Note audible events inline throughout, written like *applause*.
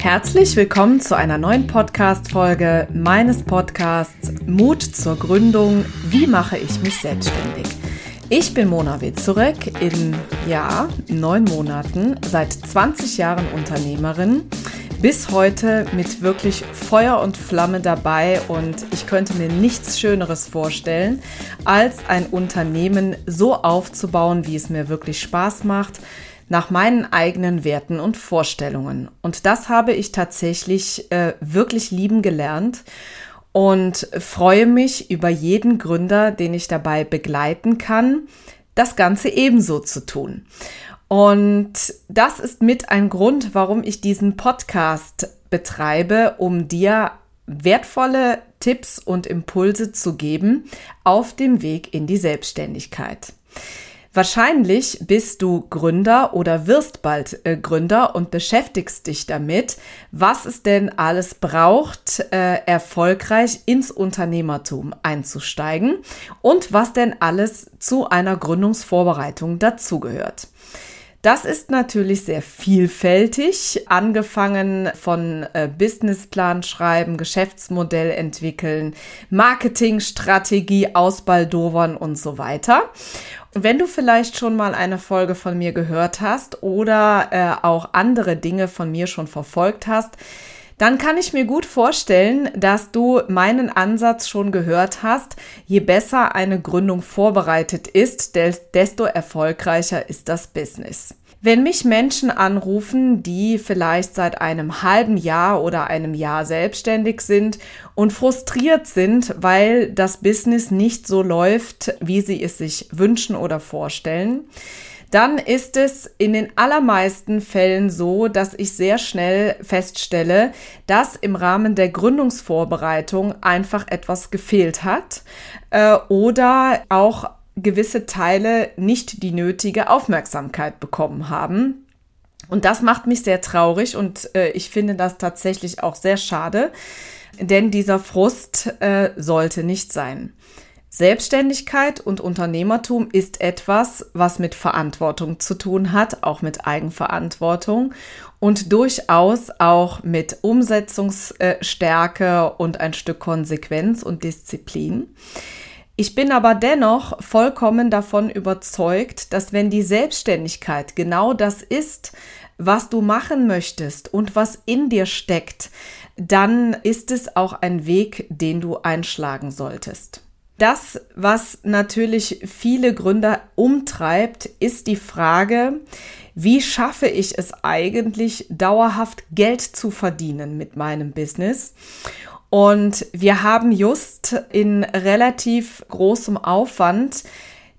Herzlich willkommen zu einer neuen Podcast-Folge meines Podcasts Mut zur Gründung. Wie mache ich mich selbstständig? Ich bin Mona Witzurek, in ja, neun Monaten, seit 20 Jahren Unternehmerin, bis heute mit wirklich Feuer und Flamme dabei und ich könnte mir nichts Schöneres vorstellen, als ein Unternehmen so aufzubauen, wie es mir wirklich Spaß macht nach meinen eigenen Werten und Vorstellungen. Und das habe ich tatsächlich äh, wirklich lieben gelernt und freue mich über jeden Gründer, den ich dabei begleiten kann, das Ganze ebenso zu tun. Und das ist mit ein Grund, warum ich diesen Podcast betreibe, um dir wertvolle Tipps und Impulse zu geben auf dem Weg in die Selbstständigkeit. Wahrscheinlich bist du Gründer oder wirst bald äh, Gründer und beschäftigst dich damit, was es denn alles braucht, äh, erfolgreich ins Unternehmertum einzusteigen und was denn alles zu einer Gründungsvorbereitung dazugehört. Das ist natürlich sehr vielfältig, angefangen von äh, Businessplan schreiben, Geschäftsmodell entwickeln, Marketingstrategie ausbaldowern und so weiter. Wenn du vielleicht schon mal eine Folge von mir gehört hast oder äh, auch andere Dinge von mir schon verfolgt hast, dann kann ich mir gut vorstellen, dass du meinen Ansatz schon gehört hast. Je besser eine Gründung vorbereitet ist, desto erfolgreicher ist das Business. Wenn mich Menschen anrufen, die vielleicht seit einem halben Jahr oder einem Jahr selbstständig sind und frustriert sind, weil das Business nicht so läuft, wie sie es sich wünschen oder vorstellen, dann ist es in den allermeisten Fällen so, dass ich sehr schnell feststelle, dass im Rahmen der Gründungsvorbereitung einfach etwas gefehlt hat äh, oder auch gewisse Teile nicht die nötige Aufmerksamkeit bekommen haben. Und das macht mich sehr traurig und äh, ich finde das tatsächlich auch sehr schade, denn dieser Frust äh, sollte nicht sein. Selbstständigkeit und Unternehmertum ist etwas, was mit Verantwortung zu tun hat, auch mit Eigenverantwortung und durchaus auch mit Umsetzungsstärke und ein Stück Konsequenz und Disziplin. Ich bin aber dennoch vollkommen davon überzeugt, dass wenn die Selbstständigkeit genau das ist, was du machen möchtest und was in dir steckt, dann ist es auch ein Weg, den du einschlagen solltest. Das, was natürlich viele Gründer umtreibt, ist die Frage, wie schaffe ich es eigentlich, dauerhaft Geld zu verdienen mit meinem Business? Und wir haben just in relativ großem Aufwand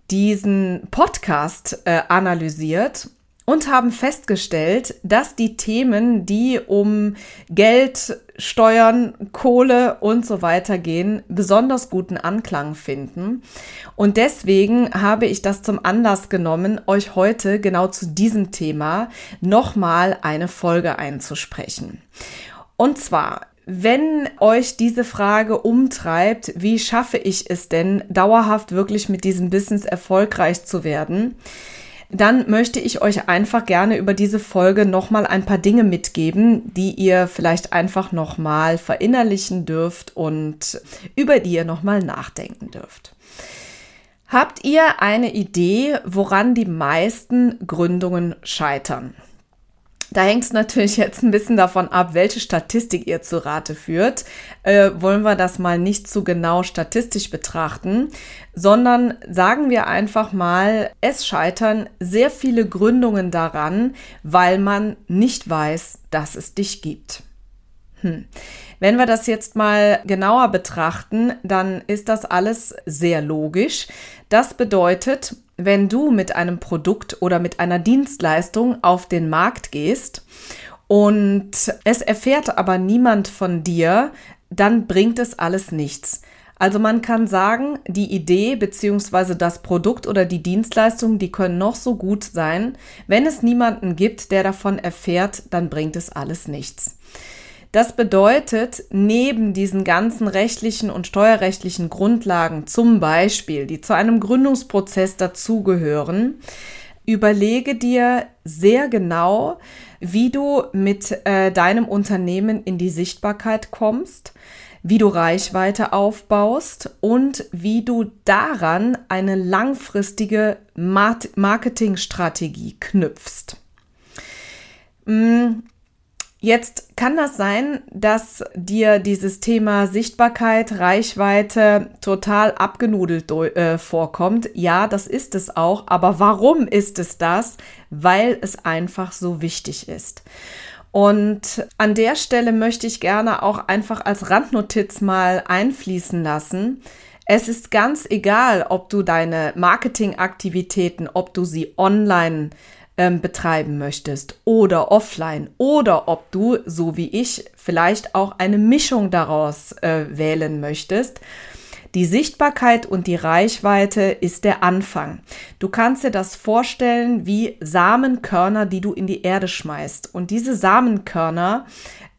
diesen Podcast äh, analysiert und haben festgestellt, dass die Themen, die um Geld, Steuern, Kohle und so weiter gehen, besonders guten Anklang finden. Und deswegen habe ich das zum Anlass genommen, euch heute genau zu diesem Thema nochmal eine Folge einzusprechen. Und zwar wenn euch diese Frage umtreibt, wie schaffe ich es denn, dauerhaft wirklich mit diesem Business erfolgreich zu werden, dann möchte ich euch einfach gerne über diese Folge nochmal ein paar Dinge mitgeben, die ihr vielleicht einfach nochmal verinnerlichen dürft und über die ihr nochmal nachdenken dürft. Habt ihr eine Idee, woran die meisten Gründungen scheitern? Da hängt es natürlich jetzt ein bisschen davon ab, welche Statistik ihr zu Rate führt. Äh, wollen wir das mal nicht zu genau statistisch betrachten, sondern sagen wir einfach mal, es scheitern sehr viele Gründungen daran, weil man nicht weiß, dass es dich gibt. Hm. Wenn wir das jetzt mal genauer betrachten, dann ist das alles sehr logisch. Das bedeutet, wenn du mit einem Produkt oder mit einer Dienstleistung auf den Markt gehst und es erfährt aber niemand von dir, dann bringt es alles nichts. Also man kann sagen, die Idee bzw. das Produkt oder die Dienstleistung, die können noch so gut sein. Wenn es niemanden gibt, der davon erfährt, dann bringt es alles nichts. Das bedeutet, neben diesen ganzen rechtlichen und steuerrechtlichen Grundlagen zum Beispiel, die zu einem Gründungsprozess dazugehören, Überlege dir sehr genau, wie du mit äh, deinem Unternehmen in die Sichtbarkeit kommst, wie du Reichweite aufbaust und wie du daran eine langfristige Marketingstrategie knüpfst. Jetzt kann das sein, dass dir dieses Thema Sichtbarkeit, Reichweite total abgenudelt äh, vorkommt. Ja, das ist es auch. Aber warum ist es das? Weil es einfach so wichtig ist. Und an der Stelle möchte ich gerne auch einfach als Randnotiz mal einfließen lassen. Es ist ganz egal, ob du deine Marketingaktivitäten, ob du sie online ähm, betreiben möchtest oder offline oder ob du, so wie ich, vielleicht auch eine Mischung daraus äh, wählen möchtest. Die Sichtbarkeit und die Reichweite ist der Anfang. Du kannst dir das vorstellen wie Samenkörner, die du in die Erde schmeißt. Und diese Samenkörner,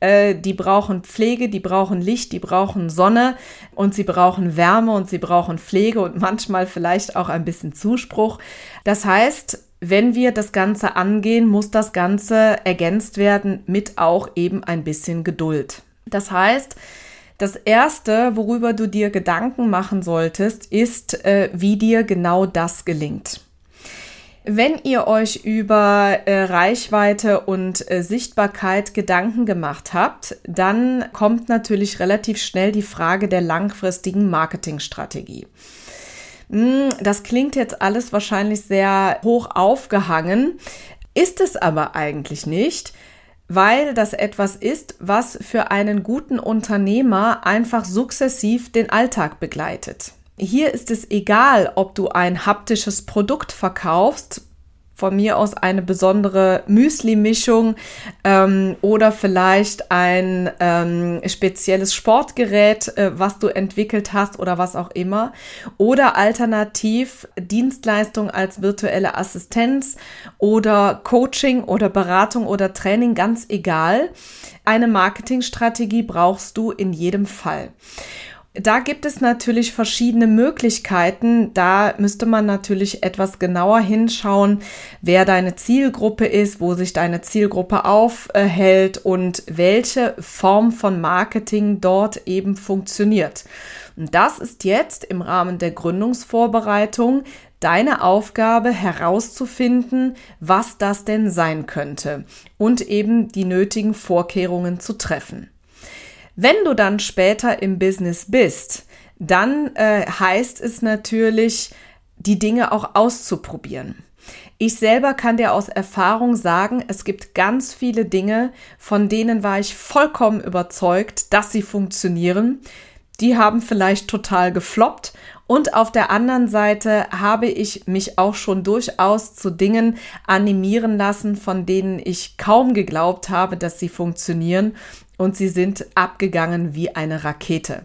äh, die brauchen Pflege, die brauchen Licht, die brauchen Sonne und sie brauchen Wärme und sie brauchen Pflege und manchmal vielleicht auch ein bisschen Zuspruch. Das heißt, wenn wir das Ganze angehen, muss das Ganze ergänzt werden mit auch eben ein bisschen Geduld. Das heißt, das Erste, worüber du dir Gedanken machen solltest, ist, äh, wie dir genau das gelingt. Wenn ihr euch über äh, Reichweite und äh, Sichtbarkeit Gedanken gemacht habt, dann kommt natürlich relativ schnell die Frage der langfristigen Marketingstrategie. Hm, das klingt jetzt alles wahrscheinlich sehr hoch aufgehangen, ist es aber eigentlich nicht, weil das etwas ist, was für einen guten Unternehmer einfach sukzessiv den Alltag begleitet. Hier ist es egal, ob du ein haptisches Produkt verkaufst, von mir aus eine besondere Müsli-Mischung ähm, oder vielleicht ein ähm, spezielles Sportgerät, äh, was du entwickelt hast oder was auch immer. Oder alternativ Dienstleistung als virtuelle Assistenz oder Coaching oder Beratung oder Training, ganz egal. Eine Marketingstrategie brauchst du in jedem Fall. Da gibt es natürlich verschiedene Möglichkeiten. Da müsste man natürlich etwas genauer hinschauen, wer deine Zielgruppe ist, wo sich deine Zielgruppe aufhält und welche Form von Marketing dort eben funktioniert. Und das ist jetzt im Rahmen der Gründungsvorbereitung deine Aufgabe herauszufinden, was das denn sein könnte und eben die nötigen Vorkehrungen zu treffen. Wenn du dann später im Business bist, dann äh, heißt es natürlich, die Dinge auch auszuprobieren. Ich selber kann dir aus Erfahrung sagen, es gibt ganz viele Dinge, von denen war ich vollkommen überzeugt, dass sie funktionieren. Die haben vielleicht total gefloppt und auf der anderen Seite habe ich mich auch schon durchaus zu Dingen animieren lassen, von denen ich kaum geglaubt habe, dass sie funktionieren und sie sind abgegangen wie eine Rakete.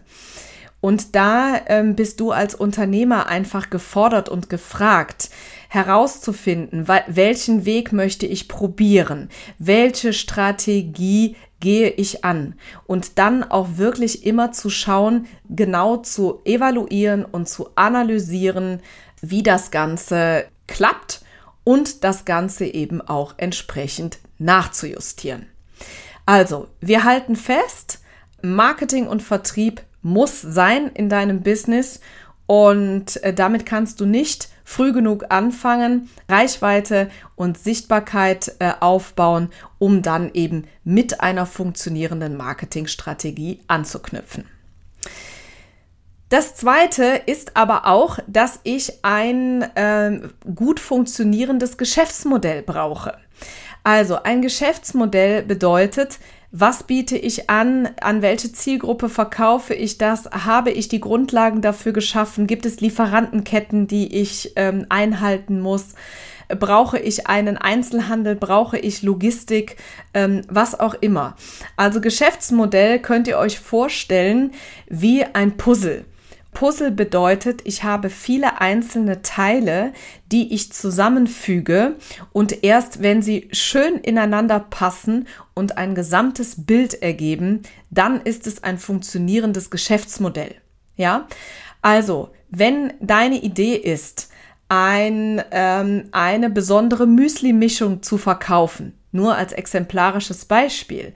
Und da ähm, bist du als Unternehmer einfach gefordert und gefragt, herauszufinden, welchen Weg möchte ich probieren, welche Strategie gehe ich an und dann auch wirklich immer zu schauen, genau zu evaluieren und zu analysieren, wie das Ganze klappt und das Ganze eben auch entsprechend nachzujustieren. Also, wir halten fest, Marketing und Vertrieb muss sein in deinem Business und äh, damit kannst du nicht früh genug anfangen, Reichweite und Sichtbarkeit äh, aufbauen, um dann eben mit einer funktionierenden Marketingstrategie anzuknüpfen. Das zweite ist aber auch, dass ich ein äh, gut funktionierendes Geschäftsmodell brauche. Also ein Geschäftsmodell bedeutet, was biete ich an? An welche Zielgruppe verkaufe ich das? Habe ich die Grundlagen dafür geschaffen? Gibt es Lieferantenketten, die ich ähm, einhalten muss? Brauche ich einen Einzelhandel? Brauche ich Logistik? Ähm, was auch immer. Also Geschäftsmodell könnt ihr euch vorstellen wie ein Puzzle. Puzzle bedeutet, ich habe viele einzelne Teile, die ich zusammenfüge und erst wenn sie schön ineinander passen und ein gesamtes Bild ergeben, dann ist es ein funktionierendes Geschäftsmodell. Ja? Also, wenn deine Idee ist, ein, ähm, eine besondere Müsli-Mischung zu verkaufen. Nur als exemplarisches Beispiel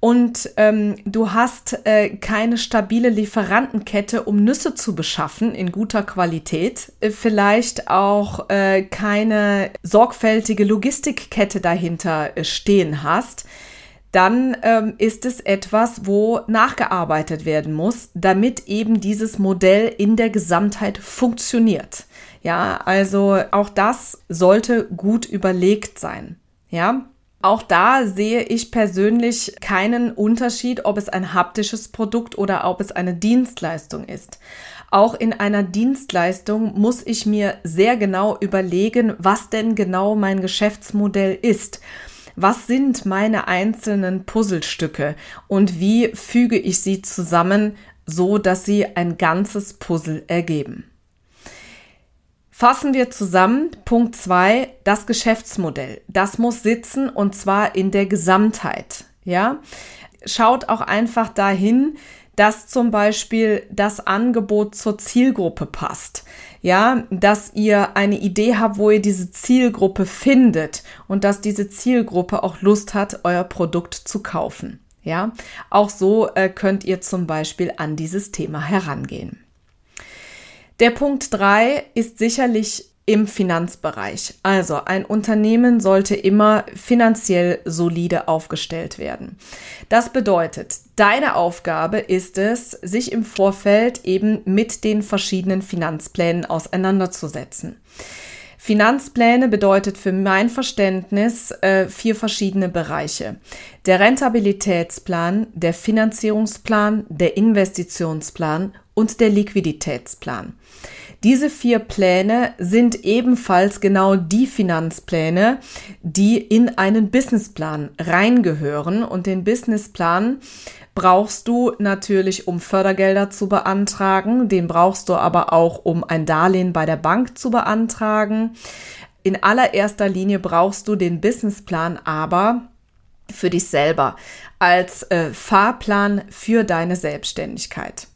und ähm, du hast äh, keine stabile Lieferantenkette, um Nüsse zu beschaffen in guter Qualität, äh, vielleicht auch äh, keine sorgfältige Logistikkette dahinter äh, stehen hast, dann ähm, ist es etwas, wo nachgearbeitet werden muss, damit eben dieses Modell in der Gesamtheit funktioniert. Ja, also auch das sollte gut überlegt sein. Ja, auch da sehe ich persönlich keinen Unterschied, ob es ein haptisches Produkt oder ob es eine Dienstleistung ist. Auch in einer Dienstleistung muss ich mir sehr genau überlegen, was denn genau mein Geschäftsmodell ist. Was sind meine einzelnen Puzzlestücke und wie füge ich sie zusammen, so dass sie ein ganzes Puzzle ergeben? Fassen wir zusammen. Punkt zwei: das Geschäftsmodell. Das muss sitzen und zwar in der Gesamtheit. Ja, schaut auch einfach dahin, dass zum Beispiel das Angebot zur Zielgruppe passt. Ja, dass ihr eine Idee habt, wo ihr diese Zielgruppe findet und dass diese Zielgruppe auch Lust hat, euer Produkt zu kaufen. Ja, auch so äh, könnt ihr zum Beispiel an dieses Thema herangehen. Der Punkt drei ist sicherlich im Finanzbereich. Also ein Unternehmen sollte immer finanziell solide aufgestellt werden. Das bedeutet, deine Aufgabe ist es, sich im Vorfeld eben mit den verschiedenen Finanzplänen auseinanderzusetzen. Finanzpläne bedeutet für mein Verständnis äh, vier verschiedene Bereiche. Der Rentabilitätsplan, der Finanzierungsplan, der Investitionsplan und der Liquiditätsplan. Diese vier Pläne sind ebenfalls genau die Finanzpläne, die in einen Businessplan reingehören. Und den Businessplan brauchst du natürlich, um Fördergelder zu beantragen. Den brauchst du aber auch, um ein Darlehen bei der Bank zu beantragen. In allererster Linie brauchst du den Businessplan aber für dich selber als äh, Fahrplan für deine Selbstständigkeit.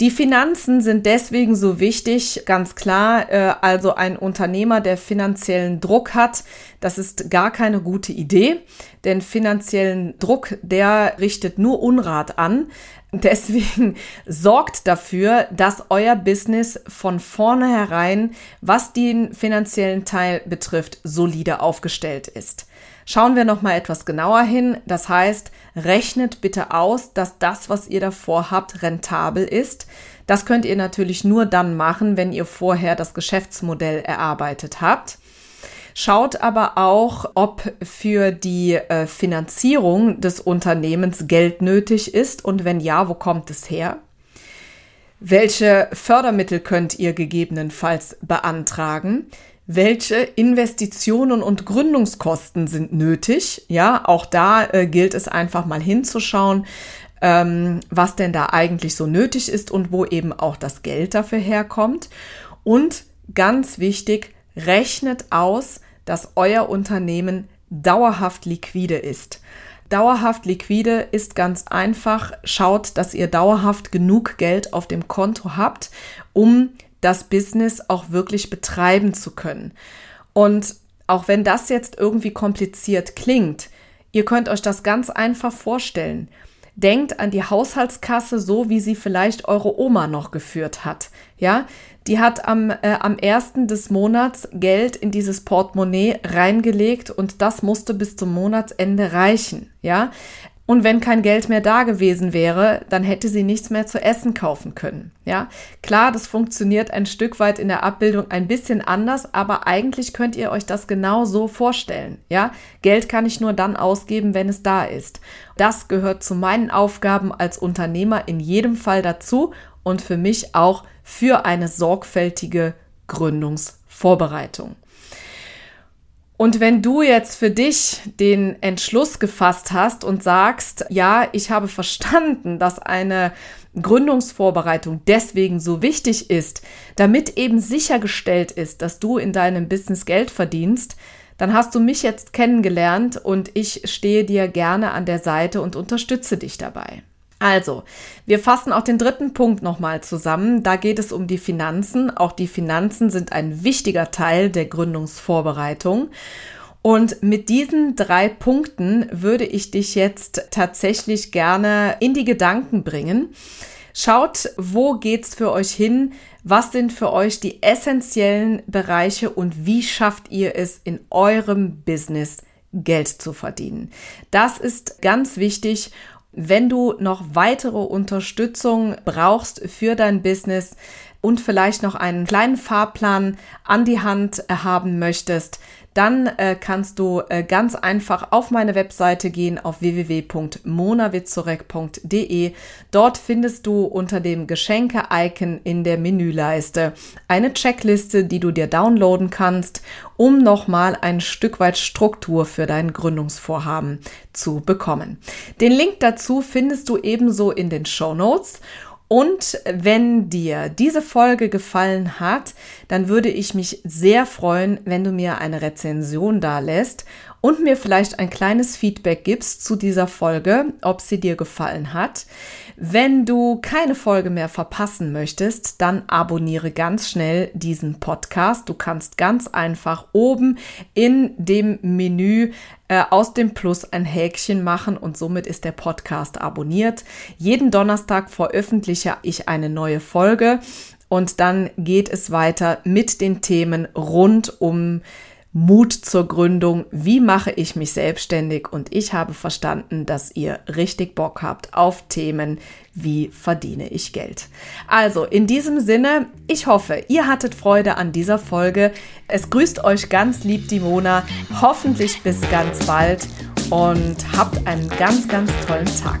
Die Finanzen sind deswegen so wichtig, ganz klar. Äh, also ein Unternehmer, der finanziellen Druck hat, das ist gar keine gute Idee, denn finanziellen Druck, der richtet nur Unrat an. Deswegen *laughs* sorgt dafür, dass euer Business von vornherein, was den finanziellen Teil betrifft, solide aufgestellt ist. Schauen wir noch mal etwas genauer hin. Das heißt, rechnet bitte aus, dass das, was ihr davor habt, rentabel ist. Das könnt ihr natürlich nur dann machen, wenn ihr vorher das Geschäftsmodell erarbeitet habt. Schaut aber auch, ob für die äh, Finanzierung des Unternehmens Geld nötig ist und wenn ja, wo kommt es her? Welche Fördermittel könnt ihr gegebenenfalls beantragen? Welche Investitionen und Gründungskosten sind nötig. Ja, auch da äh, gilt es einfach mal hinzuschauen, ähm, was denn da eigentlich so nötig ist und wo eben auch das Geld dafür herkommt. Und ganz wichtig, rechnet aus, dass euer Unternehmen dauerhaft liquide ist. Dauerhaft liquide ist ganz einfach. Schaut, dass ihr dauerhaft genug Geld auf dem Konto habt, um das Business auch wirklich betreiben zu können. Und auch wenn das jetzt irgendwie kompliziert klingt, ihr könnt euch das ganz einfach vorstellen. Denkt an die Haushaltskasse so, wie sie vielleicht eure Oma noch geführt hat. Ja, die hat am, äh, am ersten des Monats Geld in dieses Portemonnaie reingelegt und das musste bis zum Monatsende reichen. Ja, und wenn kein Geld mehr da gewesen wäre, dann hätte sie nichts mehr zu essen kaufen können. Ja, klar, das funktioniert ein Stück weit in der Abbildung ein bisschen anders, aber eigentlich könnt ihr euch das genau so vorstellen. Ja, Geld kann ich nur dann ausgeben, wenn es da ist. Das gehört zu meinen Aufgaben als Unternehmer in jedem Fall dazu und für mich auch für eine sorgfältige Gründungsvorbereitung. Und wenn du jetzt für dich den Entschluss gefasst hast und sagst, ja, ich habe verstanden, dass eine Gründungsvorbereitung deswegen so wichtig ist, damit eben sichergestellt ist, dass du in deinem Business Geld verdienst, dann hast du mich jetzt kennengelernt und ich stehe dir gerne an der Seite und unterstütze dich dabei. Also, wir fassen auch den dritten Punkt nochmal zusammen. Da geht es um die Finanzen. Auch die Finanzen sind ein wichtiger Teil der Gründungsvorbereitung. Und mit diesen drei Punkten würde ich dich jetzt tatsächlich gerne in die Gedanken bringen. Schaut, wo geht's für euch hin? Was sind für euch die essentiellen Bereiche und wie schafft ihr es in eurem Business Geld zu verdienen? Das ist ganz wichtig wenn du noch weitere Unterstützung brauchst für dein Business und vielleicht noch einen kleinen Fahrplan an die Hand haben möchtest, dann äh, kannst du äh, ganz einfach auf meine Webseite gehen auf www.monawitzorek.de. Dort findest du unter dem Geschenke-Icon in der Menüleiste eine Checkliste, die du dir downloaden kannst, um nochmal ein Stück weit Struktur für dein Gründungsvorhaben zu bekommen. Den Link dazu findest du ebenso in den Show Notes. Und wenn dir diese Folge gefallen hat, dann würde ich mich sehr freuen, wenn du mir eine Rezension da lässt und mir vielleicht ein kleines Feedback gibst zu dieser Folge, ob sie dir gefallen hat. Wenn du keine Folge mehr verpassen möchtest, dann abonniere ganz schnell diesen Podcast. Du kannst ganz einfach oben in dem Menü äh, aus dem Plus ein Häkchen machen und somit ist der Podcast abonniert. Jeden Donnerstag veröffentliche ich eine neue Folge und dann geht es weiter mit den Themen rund um Mut zur Gründung, wie mache ich mich selbstständig und ich habe verstanden, dass ihr richtig Bock habt auf Themen, wie verdiene ich Geld. Also in diesem Sinne, ich hoffe, ihr hattet Freude an dieser Folge. Es grüßt euch ganz lieb die Mona, hoffentlich bis ganz bald und habt einen ganz, ganz tollen Tag.